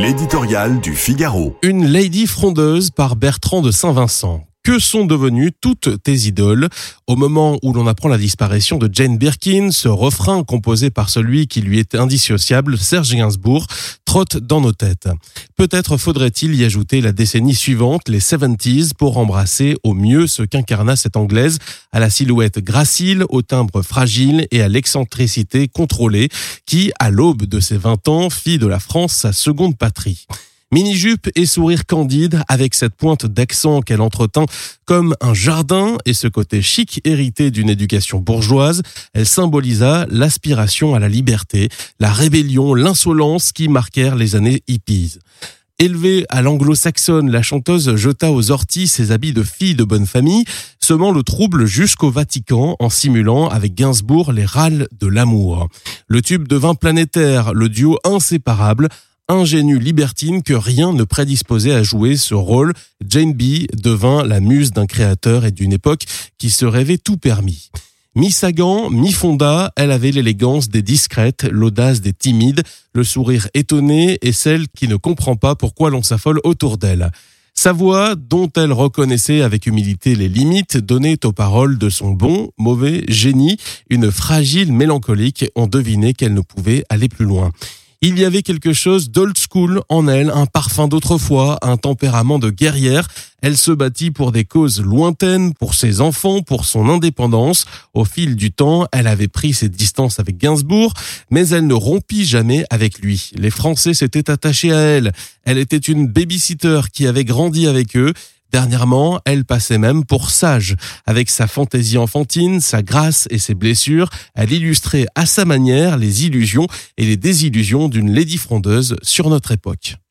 L'éditorial du Figaro. Une lady frondeuse par Bertrand de Saint-Vincent. Que sont devenues toutes tes idoles Au moment où l'on apprend la disparition de Jane Birkin, ce refrain composé par celui qui lui était indissociable, Serge Gainsbourg, trotte dans nos têtes. Peut-être faudrait-il y ajouter la décennie suivante, les 70s, pour embrasser au mieux ce qu'incarna cette anglaise, à la silhouette gracile, au timbre fragile et à l'excentricité contrôlée, qui, à l'aube de ses 20 ans, fit de la France sa seconde patrie. Mini-jupe et sourire candide avec cette pointe d'accent qu'elle entretint comme un jardin et ce côté chic hérité d'une éducation bourgeoise, elle symbolisa l'aspiration à la liberté, la rébellion, l'insolence qui marquèrent les années hippies. Élevée à l'anglo-saxonne, la chanteuse jeta aux orties ses habits de fille de bonne famille, semant le trouble jusqu'au Vatican en simulant avec Gainsbourg les râles de l'amour. Le tube devint planétaire, le duo inséparable, ingénue libertine que rien ne prédisposait à jouer ce rôle, Jane B devint la muse d'un créateur et d'une époque qui se rêvait tout permis. Mi-Sagan, mi-Fonda, elle avait l'élégance des discrètes, l'audace des timides, le sourire étonné et celle qui ne comprend pas pourquoi l'on s'affole autour d'elle. Sa voix, dont elle reconnaissait avec humilité les limites, donnait aux paroles de son bon, mauvais génie une fragile mélancolique. On devinait qu'elle ne pouvait aller plus loin. Il y avait quelque chose d'old school en elle, un parfum d'autrefois, un tempérament de guerrière. Elle se battit pour des causes lointaines, pour ses enfants, pour son indépendance. Au fil du temps, elle avait pris ses distances avec Gainsbourg, mais elle ne rompit jamais avec lui. Les Français s'étaient attachés à elle. Elle était une babysitter qui avait grandi avec eux. Dernièrement, elle passait même pour sage. Avec sa fantaisie enfantine, sa grâce et ses blessures, elle illustrait à sa manière les illusions et les désillusions d'une lady frondeuse sur notre époque.